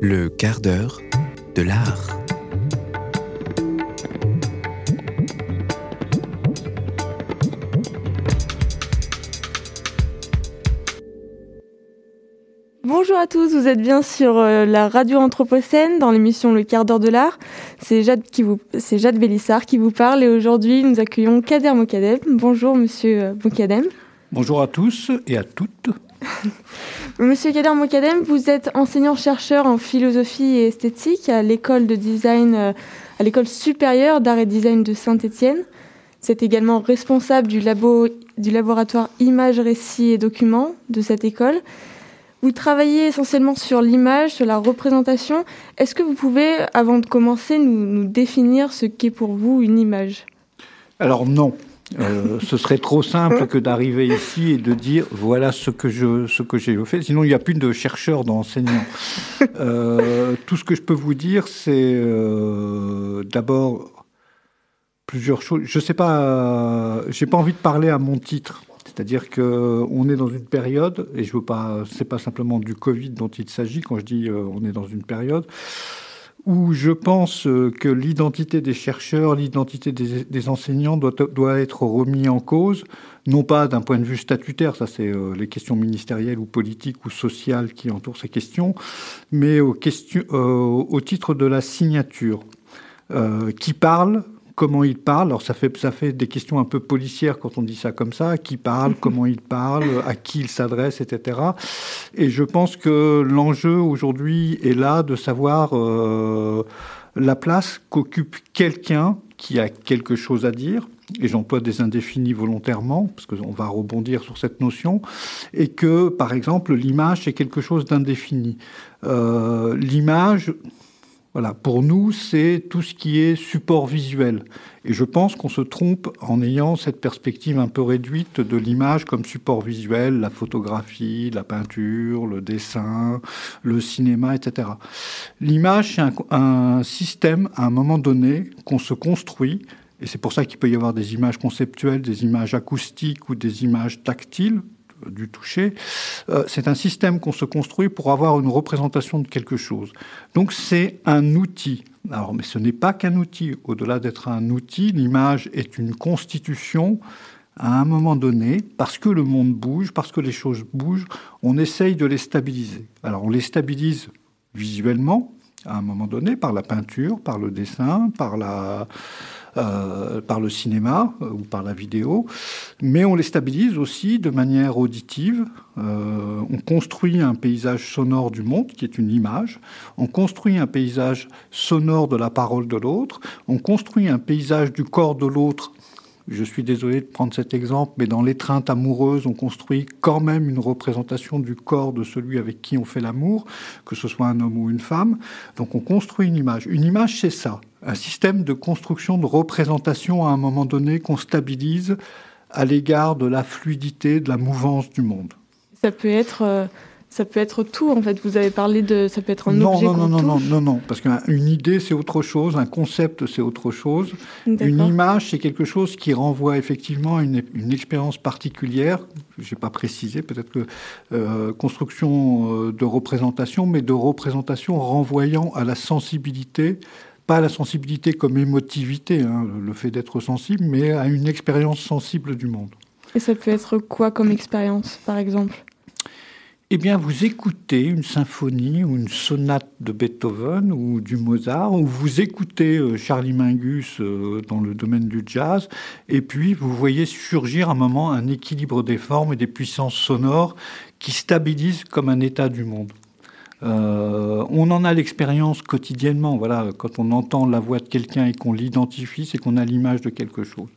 Le quart d'heure de l'art. Bonjour à tous, vous êtes bien sur euh, la radio Anthropocène dans l'émission Le quart d'heure de l'art. C'est Jade, qui vous, c'est Jade Bélissard qui vous parle et aujourd'hui nous accueillons Kader Mokadem. Bonjour monsieur euh, Mokadem. Bonjour à tous et à toutes. Monsieur Kader Mokadem, vous êtes enseignant-chercheur en philosophie et esthétique à l'école de design, euh, à l'école supérieure d'art et design de Saint-Étienne. Vous êtes également responsable du, labo, du laboratoire images, récits et documents de cette école. Vous travaillez essentiellement sur l'image, sur la représentation. Est-ce que vous pouvez, avant de commencer, nous définir ce qu'est pour vous une image? Alors non, euh, ce serait trop simple que d'arriver ici et de dire voilà ce que je ce que j'ai fait. Sinon, il n'y a plus de chercheurs, d'enseignants. Euh, tout ce que je peux vous dire, c'est euh, d'abord plusieurs choses. Je sais pas, j'ai pas envie de parler à mon titre. C'est-à-dire que on est dans une période, et je veux pas, c'est pas simplement du Covid dont il s'agit quand je dis on est dans une période où je pense que l'identité des chercheurs, l'identité des, enseignants doit, doit, être remis en cause, non pas d'un point de vue statutaire, ça c'est euh, les questions ministérielles ou politiques ou sociales qui entourent ces questions, mais euh, au titre de la signature. Euh, qui parle comment il parle. Alors ça fait, ça fait des questions un peu policières quand on dit ça comme ça. Qui parle, comment il parle, à qui il s'adresse, etc. Et je pense que l'enjeu aujourd'hui est là de savoir euh, la place qu'occupe quelqu'un qui a quelque chose à dire. Et j'emploie des indéfinis volontairement, parce qu'on va rebondir sur cette notion, et que, par exemple, l'image, c'est quelque chose d'indéfini. Euh, l'image, voilà, pour nous, c'est tout ce qui est support visuel. Et je pense qu'on se trompe en ayant cette perspective un peu réduite de l'image comme support visuel, la photographie, la peinture, le dessin, le cinéma, etc. L'image, c'est un, un, système, à un moment donné, qu'on se construit. Et c'est pour ça qu'il peut y avoir des images conceptuelles, des images acoustiques ou des images tactiles du toucher, euh, c'est un système qu'on se construit pour avoir une représentation de quelque chose. Donc c'est un outil. Alors, mais ce n'est pas qu'un outil. Au-delà d'être un outil, l'image est une constitution. À un moment donné, parce que le monde bouge, parce que les choses bougent, on essaye de les stabiliser. Alors on les stabilise visuellement, à un moment donné, par la peinture, par le dessin, par la, euh, par le cinéma euh, ou par la vidéo, mais on les stabilise aussi de manière auditive. Euh, on construit un paysage sonore du monde, qui est une image. On construit un paysage sonore de la parole de l'autre. On construit un paysage du corps de l'autre je suis désolé de prendre cet exemple, mais dans l'étreinte amoureuse, on construit quand même une représentation du corps de celui avec qui on fait l'amour, que ce soit un homme ou une femme. Donc on construit une image. Une image, c'est ça, un système de construction, de représentation à un moment donné qu'on stabilise à l'égard de la fluidité, de la mouvance du monde. Ça peut être... Euh ça peut être tout, en fait. Vous avez parlé de. Ça peut être un non, objet. Non, non, non, non, non, non, parce qu'une idée, c'est autre chose, un concept, c'est autre chose. Une image, c'est quelque chose qui renvoie effectivement à une, une expérience particulière. Je n'ai pas précisé, peut-être que euh, construction euh, de représentation, mais de représentation renvoyant à la sensibilité pas à la sensibilité comme émotivité, hein, le fait d'être sensible, mais à une expérience sensible du monde. Et ça peut être quoi comme expérience, par exemple? Eh bien, vous écoutez une symphonie ou une sonate de Beethoven ou du Mozart, ou vous écoutez euh, Charlie Mingus euh, dans le domaine du jazz, et puis vous voyez surgir à un moment un équilibre des formes et des puissances sonores qui stabilisent comme un état du monde. Euh, on en a l'expérience quotidiennement. Voilà, quand on entend la voix de quelqu'un et qu'on l'identifie, c'est qu'on a l'image de quelque chose.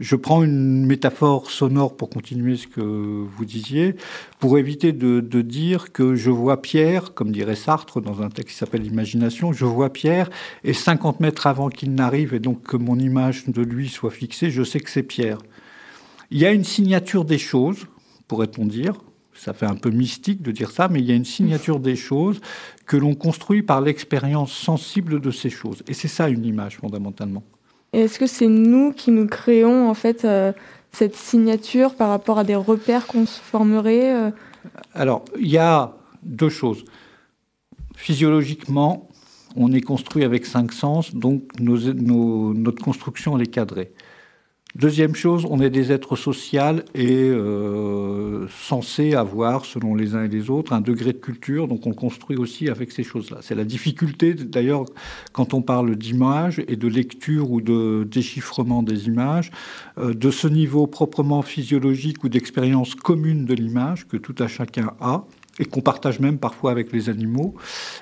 Je prends une métaphore sonore pour continuer ce que vous disiez, pour éviter de, dire que je vois Pierre, comme dirait Sartre dans un texte qui s'appelle Imagination, je vois Pierre et 50 mètres avant qu'il n'arrive et donc que mon image de lui soit fixée, je sais que c'est Pierre. Il y a une signature des choses, pourrait-on dire, ça fait un peu mystique de dire ça, mais il y a une signature des choses que l'on construit par l'expérience sensible de ces choses. Et c'est ça une image fondamentalement. Est-ce que c'est nous qui nous créons en fait euh, cette signature par rapport à des repères qu'on se formerait euh... Alors, il y a deux choses. physiologiquement, on est construit avec cinq sens, donc notre construction elle est cadrée. Deuxième chose, on est des êtres sociaux et euh, censés avoir, selon les uns et les autres, un degré de culture. Donc on construit aussi avec ces choses-là. C'est la difficulté, d'ailleurs, quand on parle d'image et de lecture ou de déchiffrement des images, euh, de ce niveau proprement physiologique ou d'expérience commune de l'image que tout à chacun a et qu'on partage même parfois avec les animaux,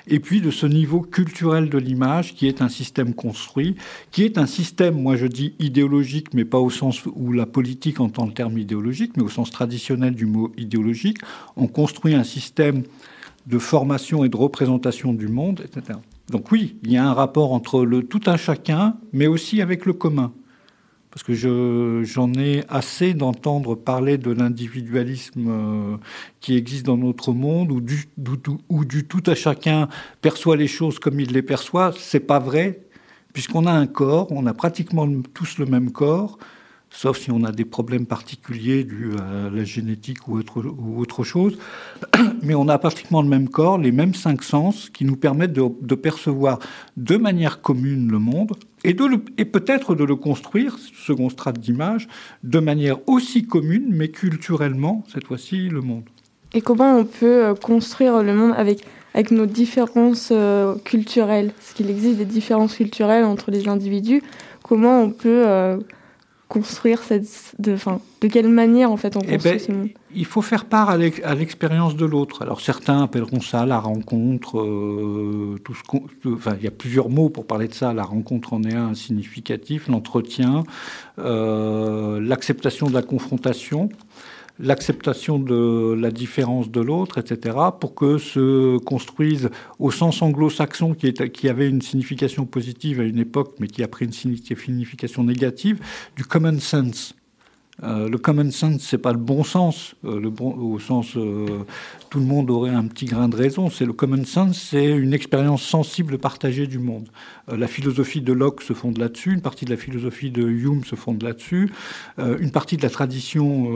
et puis de ce niveau culturel de l'image qui est un système construit, qui est un système, moi je dis idéologique, mais pas au sens où la politique entend le terme idéologique, mais au sens traditionnel du mot idéologique. On construit un système de formation et de représentation du monde, etc. Donc oui, il y a un rapport entre le tout un chacun, mais aussi avec le commun parce que j'en ai assez d'entendre parler de l'individualisme euh, qui existe dans notre monde, où du, du tout à chacun perçoit les choses comme il les perçoit. C'est pas vrai, puisqu'on a un corps, on a pratiquement tous le même corps, sauf si on a des problèmes particuliers dus à la génétique ou autre, chose. Mais on a pratiquement le même corps, les mêmes cinq sens qui nous permettent de, percevoir de manière commune le monde et, et peut-être de le construire, second strate d'image, de manière aussi commune, mais culturellement, cette fois-ci, le monde. Et comment on peut euh, construire le monde avec, avec nos différences euh, culturelles? Parce qu'il existe des différences culturelles entre les individus. Comment on peut euh, construire cette, de, fin, de quelle manière en fait on eh construit ben, ce monde? Il faut faire part à l'expérience de l'autre. Alors certains appelleront ça la rencontre. Euh, tout ce enfin, il y a plusieurs mots pour parler de ça. La rencontre en est un significatif. L'entretien, euh, l'acceptation de la confrontation l'acceptation de la différence de l'autre, etc., pour que se construise au sens anglo-saxon qui, qui, avait une signification positive à une époque, mais qui a pris une signification négative, du common sense. Euh, le common sense, c'est pas le bon sens, euh, le bon, au sens euh, tout le monde aurait un petit grain de raison. C'est le common sense, c'est une expérience sensible partagée du monde. la philosophie de Locke se fonde là-dessus, une partie de la philosophie de Hume se fonde là-dessus, une partie de la tradition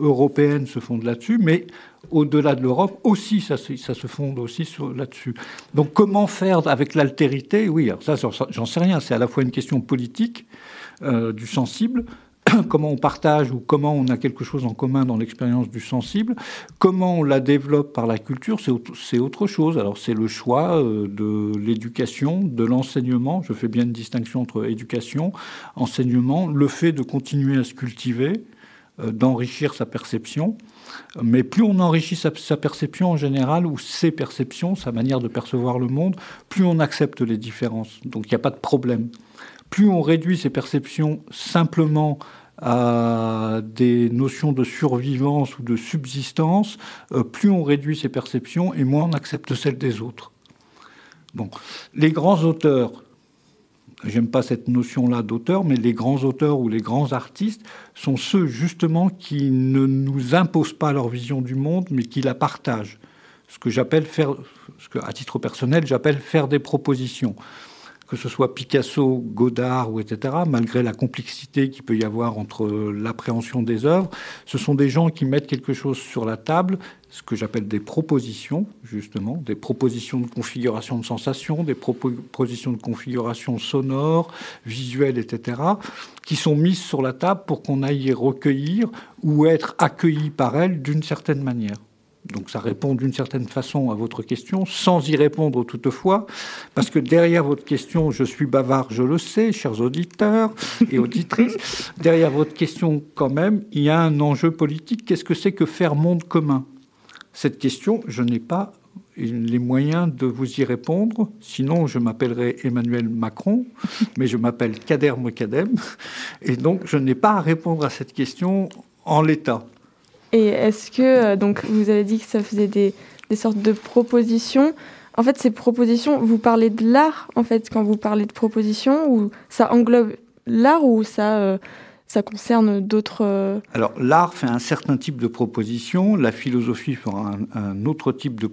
européenne se fonde là-dessus, mais au-delà de l'Europe aussi, ça, se fonde aussi là-dessus. Donc comment faire avec l'altérité? Oui, ça, j'en sais rien. C'est à la fois une question politique du sensible, comment on partage ou comment on a quelque chose en commun dans l'expérience du sensible, comment on la développe par la culture, c'est autre chose. Alors c'est le choix euh, de l'éducation, de l'enseignement, je fais bien une distinction entre éducation, enseignement, le fait de continuer à se cultiver, euh, d'enrichir sa perception. Mais plus on enrichit sa, sa, perception en général, ou ses perceptions, sa manière de percevoir le monde, plus on accepte les différences. Donc il n'y a pas de problème. Plus on réduit ses perceptions simplement à des notions de survivance ou de subsistance, euh, plus on réduit ses perceptions et moins on accepte celles des autres. Bon, les grands auteurs, j'aime pas cette notion-là d'auteur, mais les grands auteurs ou les grands artistes sont ceux justement qui ne nous imposent pas leur vision du monde, mais qui la partagent. Ce que j'appelle faire, ce que à titre personnel j'appelle faire des propositions que ce soit Picasso, Godard ou etc., malgré la complexité qu'il peut y avoir entre l'appréhension des œuvres, ce sont des gens qui mettent quelque chose sur la table, ce que j'appelle des propositions, justement, des propositions de configuration de sensations, des propositions de configuration sonore, visuelle, etc., qui sont mises sur la table pour qu'on aille y recueillir ou être accueilli par elles d'une certaine manière. Donc ça répond d'une certaine façon à votre question, sans y répondre toutefois, parce que derrière votre question, je suis bavard, je le sais, chers auditeurs et auditrices, derrière votre question quand même, il y a un enjeu politique. Qu'est-ce que c'est que faire monde commun? Cette question, je n'ai pas les moyens de vous y répondre. Sinon, je m'appellerai Emmanuel Macron, mais je m'appelle Kader Mokadem. Et donc, je n'ai pas à répondre à cette question en l'état. Et est-ce que, euh, donc, vous avez dit que ça faisait des, des sortes de propositions. En fait, ces propositions, vous parlez de l'art, en fait, quand vous parlez de propositions, ou ça englobe l'art ou ça, euh, ça concerne d'autres. Euh, Alors, l'art fait un certain type de proposition, la philosophie fera un, autre type de,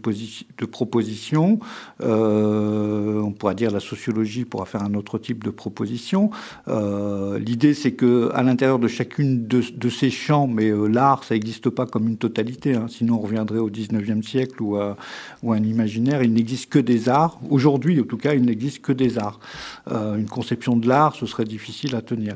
de proposition, euh, on pourra dire la sociologie pourra faire un autre type de proposition. Euh, l'idée, c'est que à l'intérieur de chacune de, ces champs, mais l'art, ça n'existe pas comme une totalité, hein, sinon on reviendrait au 19e siècle ou à, un imaginaire. Il n'existe que des arts. Aujourd'hui, en tout cas, il n'existe que des arts. une conception de l'art, ce serait difficile à tenir.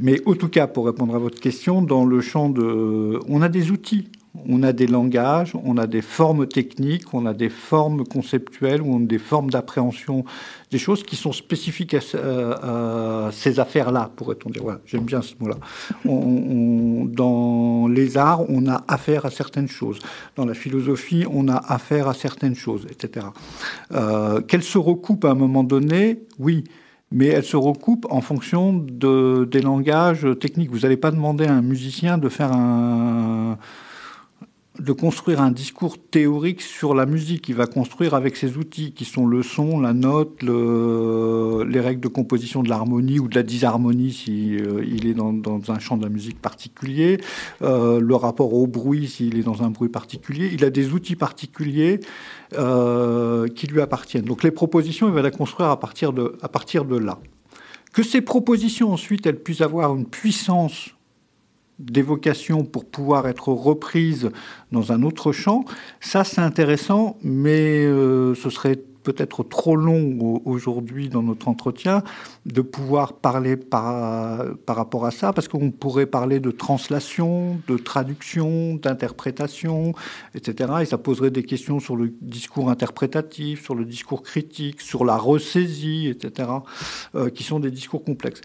Mais en tout cas, pour répondre à votre question, dans le champ de... On a des outils, on a des langages, on a des formes techniques, on a des formes conceptuelles, on a des formes d'appréhension des choses qui sont spécifiques à, ces affaires-là, pourrait-on dire. Voilà, j'aime bien ce mot-là. dans les arts, on a affaire à certaines choses. Dans la philosophie, on a affaire à certaines choses, etc. Euh, Qu'elles se recoupent à un moment donné, oui mais elle se recoupe en fonction de, des langages techniques. Vous n'allez pas demander à un musicien de faire un, de construire un discours théorique sur la musique. Il va construire avec ses outils qui sont le son, la note, les règles de composition de l'harmonie ou de la disharmonie si euh, il est dans, un champ de la musique particulier, euh, le rapport au bruit s'il est dans un bruit particulier. Il a des outils particuliers euh, qui lui appartiennent. Donc les propositions, il va les construire à partir de, à partir de là. Que ces propositions ensuite, elles puissent avoir une puissance d'évocation pour pouvoir être reprise dans un autre champ, ça c'est intéressant, mais euh, ce serait peut-être trop long aujourd'hui dans notre entretien de pouvoir parler par, par rapport à ça, parce qu'on pourrait parler de translation, de traduction, d'interprétation, etc. Et ça poserait des questions sur le discours interprétatif, sur le discours critique, sur la ressaisie, etc., euh, qui sont des discours complexes.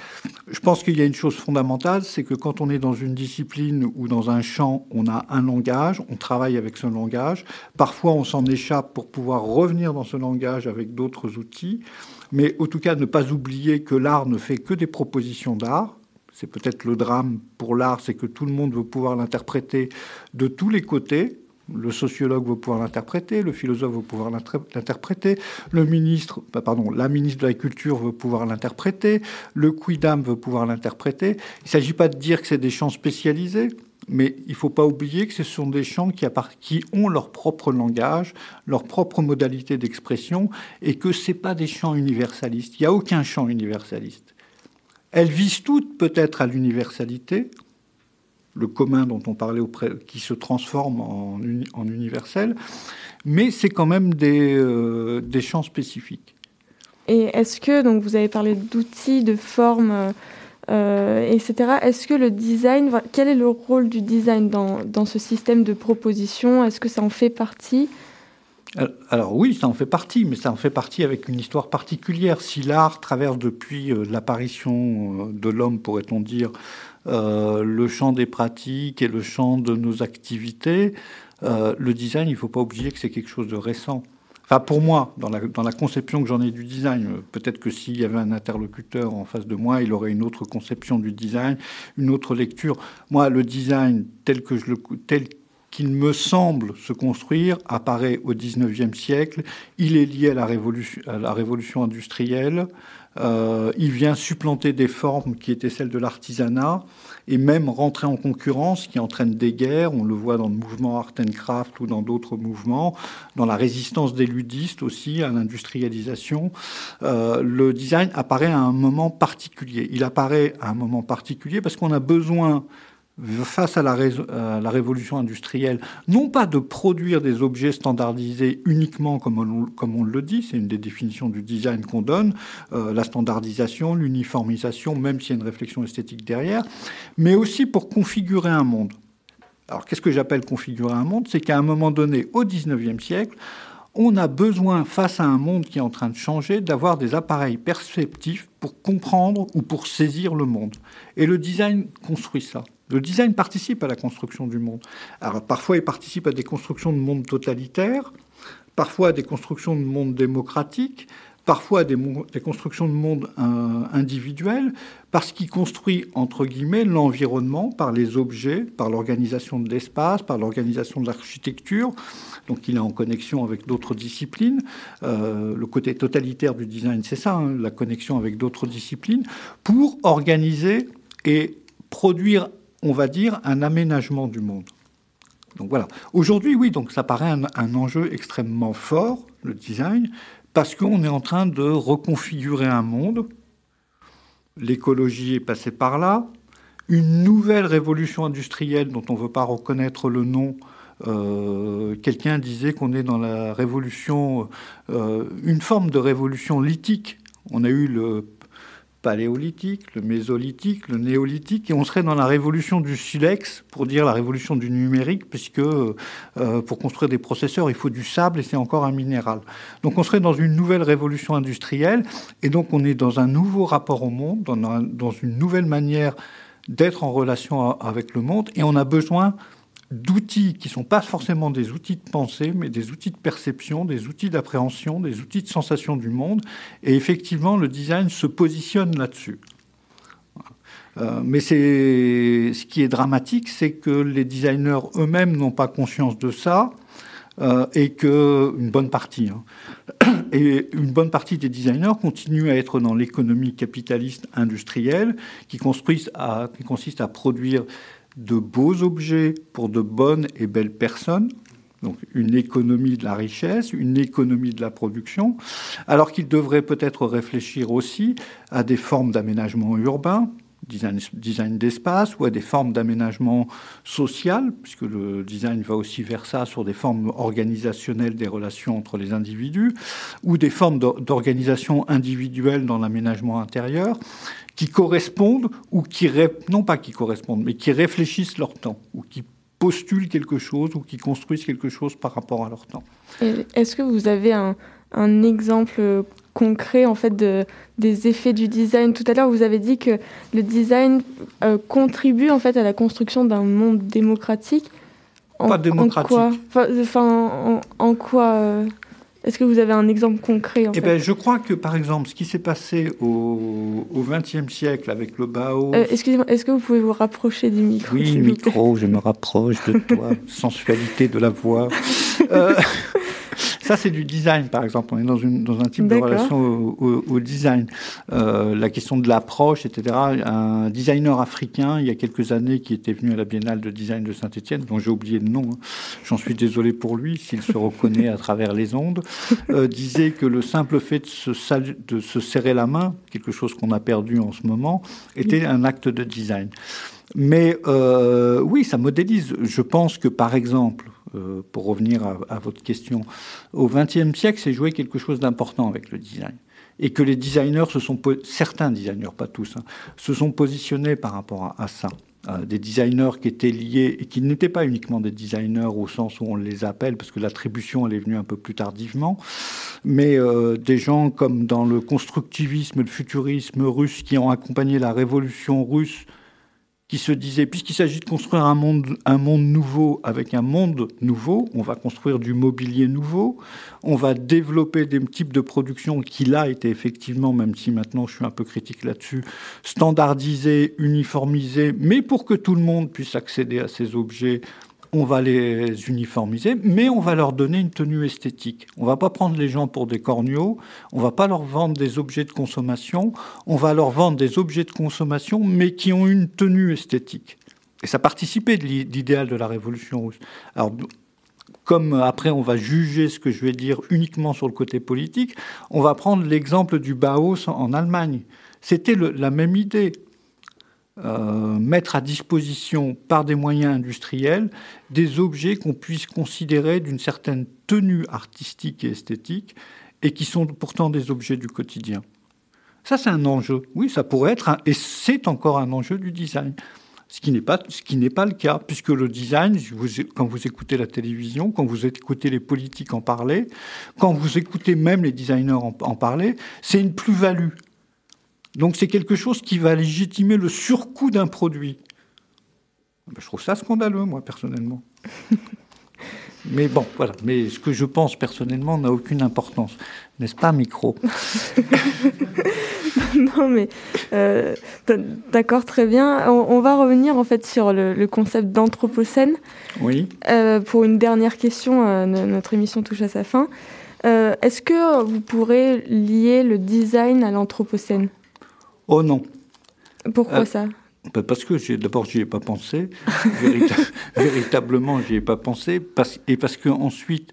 Je pense qu'il y a une chose fondamentale, c'est que quand on est dans une discipline ou dans un champ, on a un langage, on travaille avec ce langage. Parfois, on s'en échappe pour pouvoir revenir dans ce langage avec d'autres outils, mais en tout cas ne pas oublier que l'art ne fait que des propositions d'art. C'est peut-être le drame pour l'art, c'est que tout le monde veut pouvoir l'interpréter de tous les côtés. Le sociologue veut pouvoir l'interpréter, le philosophe veut pouvoir l'interpréter, le ministre, bah, pardon, la ministre de la Culture veut pouvoir l'interpréter, le quidam veut pouvoir l'interpréter. Il ne s'agit pas de dire que c'est des champs spécialisés, mais il ne faut pas oublier que ce sont des champs qui, qui, ont leur propre langage, leur propre modalité d'expression, et que ce pas des champs universalistes. Il n'y a aucun champ universaliste. Elles visent toutes peut-être à l'universalité, le commun dont on parlait auprès, qui se transforme en, universel, mais c'est quand même des, euh, des champs spécifiques. Et est-ce que, donc vous avez parlé d'outils, de formes, euh, etc. Est-ce que le design, quel est le rôle du design dans, dans ce système de proposition? Est-ce que ça en fait partie? Alors oui, ça en fait partie, mais ça en fait partie avec une histoire particulière. Si l'art traverse depuis euh, l'apparition euh, de l'homme, pourrait-on dire, le champ des pratiques et le champ de nos activités, le design, il ne faut pas oublier que c'est quelque chose de récent. Pour moi, dans la, dans la conception que j'en ai du design, peut-être que s'il y avait un interlocuteur en face de moi, il aurait une autre conception du design, une autre lecture. Moi, le design tel que je le tel qu'il me semble se construire apparaît au XIXe siècle. Il est lié à la révolution, industrielle. Euh, il vient supplanter des formes qui étaient celles de l'artisanat et même rentrer en concurrence qui entraîne des guerres. On le voit dans le mouvement Art and Craft ou dans d'autres mouvements, dans la résistance des ludistes aussi à l'industrialisation. Euh, le design apparaît à un moment particulier. Il apparaît à un moment particulier parce qu'on a besoin face à la, révolution industrielle, non pas de produire des objets standardisés uniquement comme on, le dit, c'est une des définitions du design qu'on donne, euh, la standardisation, l'uniformisation, même s'il y a une réflexion esthétique derrière, mais aussi pour configurer un monde. Alors qu'est-ce que j'appelle configurer un monde? C'est qu'à un moment donné, au XIXe siècle, on a besoin, face à un monde qui est en train de changer, d'avoir des appareils perceptifs pour comprendre ou pour saisir le monde. Et le design construit ça. Le design participe à la construction du monde. Alors parfois, il participe à des constructions de monde totalitaires, parfois à des constructions de monde démocratique, parfois à des, constructions de monde euh, individuel, parce qu'il construit, entre guillemets, l'environnement par les objets, par l'organisation de l'espace, par l'organisation de l'architecture. Donc il est en connexion avec d'autres disciplines. Euh, le côté totalitaire du design, c'est ça, hein, la connexion avec d'autres disciplines, pour organiser et produire, on va dire, un aménagement du monde. Donc voilà. Aujourd'hui, oui, donc ça paraît un, enjeu extrêmement fort, le design, parce qu'on est en train de reconfigurer un monde. L'écologie est passée par là. Une nouvelle révolution industrielle dont on ne veut pas reconnaître le nom. Euh, quelqu'un disait qu'on est dans la révolution, euh, une forme de révolution lithique. On a eu le paléolithique, le mésolithique, le néolithique, et on serait dans la révolution du silex, pour dire la révolution du numérique, puisque euh, pour construire des processeurs, il faut du sable et c'est encore un minéral. Donc on serait dans une nouvelle révolution industrielle, et donc on est dans un nouveau rapport au monde, dans, dans une nouvelle manière d'être en relation avec le monde, et on a besoin d'outils qui sont pas forcément des outils de pensée, mais des outils de perception, des outils d'appréhension, des outils de sensation du monde. Et effectivement, le design se positionne là-dessus. Euh, mais ce qui est dramatique, c'est que les designers eux-mêmes n'ont pas conscience de ça. Euh, et que une bonne partie, hein, et une bonne partie des designers continuent à être dans l'économie capitaliste industrielle qui, à, qui consiste à produire de beaux objets pour de bonnes et belles personnes, donc une économie de la richesse, une économie de la production, alors qu'ils devraient peut-être réfléchir aussi à des formes d'aménagement urbain, design, design d'espace, ou à des formes d'aménagement social, puisque le design va aussi vers ça, sur des formes organisationnelles des relations entre les individus, ou des formes d'organisation individuelle dans l'aménagement intérieur qui correspondent ou qui non pas qui correspondent, mais qui réfléchissent leur temps ou qui postulent quelque chose ou qui construisent quelque chose par rapport à leur temps. Est-ce que vous avez un, un, exemple concret en fait de, des effets du design Tout à l'heure, vous avez dit que le design euh, contribue en fait à la construction d'un monde démocratique. pas démocratique. En quoi, enfin, en, quoi euh, est-ce que vous avez un exemple concret en eh ben, Je crois que, par exemple, ce qui s'est passé au XXe siècle avec le Bao... Euh, excusez-moi, est-ce que vous pouvez vous rapprocher du micro Oui, micro, je me rapproche de toi. Sensualité de la voix. Ça, c'est du design, par exemple. On est dans, une, dans un type de relation au, design. Euh, la question de l'approche, etc. Un designer africain, il y a quelques années, qui était venu à la Biennale de design de Saint-Etienne, dont j'ai oublié le nom, hein. j'en suis désolé pour lui, s'il se reconnaît à travers les ondes, euh, disait que le simple fait de se, de se serrer la main, quelque chose qu'on a perdu en ce moment, était un acte de design. Mais euh, oui, ça modélise. Je pense que, par exemple, euh, pour revenir à, votre question, au XXe siècle, c'est joué quelque chose d'important avec le design. Et que les designers se sont, certains designers, pas tous, hein, se sont positionnés par rapport à, ça. des designers qui étaient liés et qui n'étaient pas uniquement des designers au sens où on les appelle, parce que l'attribution elle est venue un peu plus tardivement, mais euh, des gens comme dans le constructivisme, le futurisme russe qui ont accompagné la révolution russe qui se disait, puisqu'il s'agit de construire un monde, un monde nouveau avec un monde nouveau, on va construire du mobilier nouveau, on va développer des types de production qui là étaient effectivement, même si maintenant je suis un peu critique là-dessus, standardisés, uniformisés, mais pour que tout le monde puisse accéder à ces objets on va les uniformiser, mais on va leur donner une tenue esthétique. On va pas prendre les gens pour des corneaux, on va pas leur vendre des objets de consommation, on va leur vendre des objets de consommation, mais qui ont une tenue esthétique. Et ça participait de l'idéal de la révolution russe. Alors, comme après on va juger ce que je vais dire uniquement sur le côté politique, on va prendre l'exemple du Bauhaus en Allemagne. C'était la même idée. Euh, mettre à disposition par des moyens industriels des objets qu'on puisse considérer d'une certaine tenue artistique et esthétique et qui sont pourtant des objets du quotidien. Ça, c'est un enjeu. Oui, ça pourrait être, et c'est encore un enjeu du design. Ce qui n'est pas, ce qui n'est pas le cas, puisque le design, quand vous écoutez la télévision, quand vous écoutez les politiques en parler, quand vous écoutez même les designers en parler, c'est une plus-value. Donc c'est quelque chose qui va légitimer le surcoût d'un produit. Ben, je trouve ça scandaleux, moi, personnellement. Mais bon, voilà. Mais ce que je pense personnellement n'a aucune importance. N'est-ce pas, micro? Non, mais euh, d'accord, très bien. On, va revenir en fait sur le, concept d'anthropocène. Oui. Euh, pour une dernière question, euh, notre émission touche à sa fin. Est-ce que vous pourrez lier le design à l'anthropocène? Oh non. Pourquoi euh, ça? bah, parce que d'abord, j'y ai pas pensé. véritablement, j'y ai pas pensé. et parce que ensuite,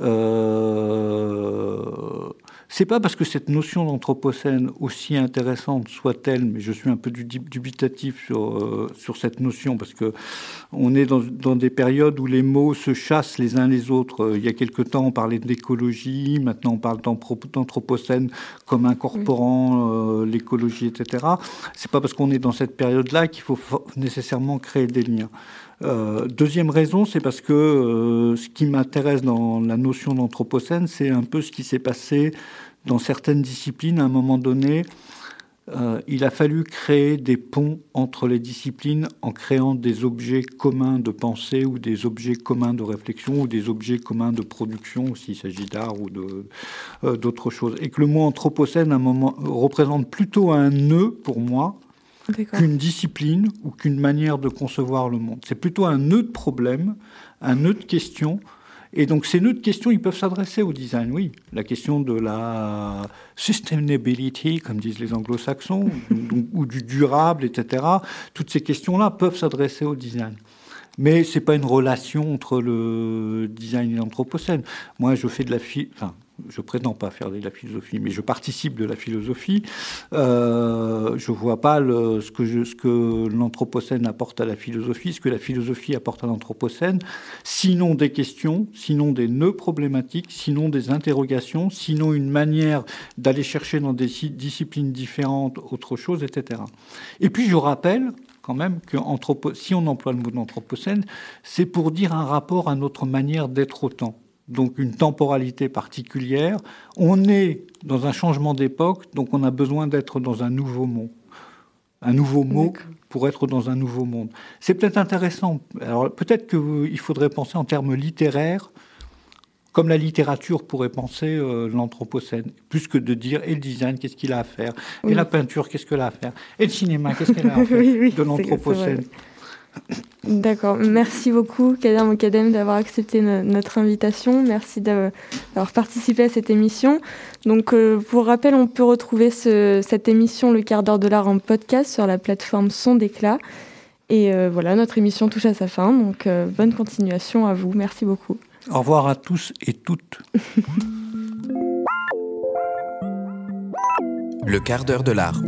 euh, c'est pas parce que cette notion d'anthropocène, aussi intéressante soit-elle, mais je suis un peu dubitatif sur, euh, sur cette notion, parce que on est dans, dans, des périodes où les mots se chassent les uns les autres. Euh, il y a quelque temps, on parlait d'écologie, maintenant on parle d'anthropocène comme incorporant euh, l'écologie, etc. C'est pas parce qu'on est dans cette période-là qu'il faut nécessairement créer des liens. Euh, deuxième raison, c'est parce que euh, ce qui m'intéresse dans la notion d'anthropocène, c'est un peu ce qui s'est passé dans certaines disciplines à un moment donné. Euh, il a fallu créer des ponts entre les disciplines en créant des objets communs de pensée ou des objets communs de réflexion ou des objets communs de production, s'il s'agit d'art ou d'autres choses. Et que le mot anthropocène, à un moment, représente plutôt un nœud pour moi qu'une discipline ou qu'une manière de concevoir le monde. C'est plutôt un nœud de problème, un nœud de questions. Et donc ces nœuds de questions, ils peuvent s'adresser au design, oui. La question de la sustainability, comme disent les anglo-saxons, ou, du durable, etc. Toutes ces questions-là peuvent s'adresser au design. Mais c'est pas une relation entre le design et l'anthropocène. Moi, je fais de la... Enfin, je prétends pas faire de la philosophie, mais je participe de la philosophie. Euh, je vois pas le, ce que, ce que l'anthropocène apporte à la philosophie, ce que la philosophie apporte à l'anthropocène, sinon des questions, sinon des nœuds problématiques, sinon des interrogations, sinon une manière d'aller chercher dans des disciplines différentes autre chose, etc. Et puis je rappelle quand même que si on emploie le mot d'anthropocène, c'est pour dire un rapport à notre manière d'être au temps donc une temporalité particulière. On est dans un changement d'époque, donc on a besoin d'être dans un nouveau monde. Un nouveau mot pour être dans un nouveau monde. C'est peut-être intéressant. Alors peut-être qu'il faudrait penser en termes littéraires, comme la littérature pourrait penser euh, l'anthropocène, plus que de dire et le design, qu'est-ce qu'il a à faire, et la peinture, qu'est-ce qu'elle a à faire, et le cinéma, qu'est-ce qu'elle a à faire de l'anthropocène? D'accord. Merci beaucoup, Kader Mokadem, d'avoir accepté notre invitation. Merci d'avoir participé à cette émission. Donc, euh, pour rappel, on peut retrouver cette émission, Le quart d'heure de l'art, en podcast sur la plateforme Son d'éclat. Et euh, voilà, notre émission touche à sa fin. Donc, euh, bonne continuation à vous. Merci beaucoup. Au revoir à tous et toutes. Le quart d'heure de l'art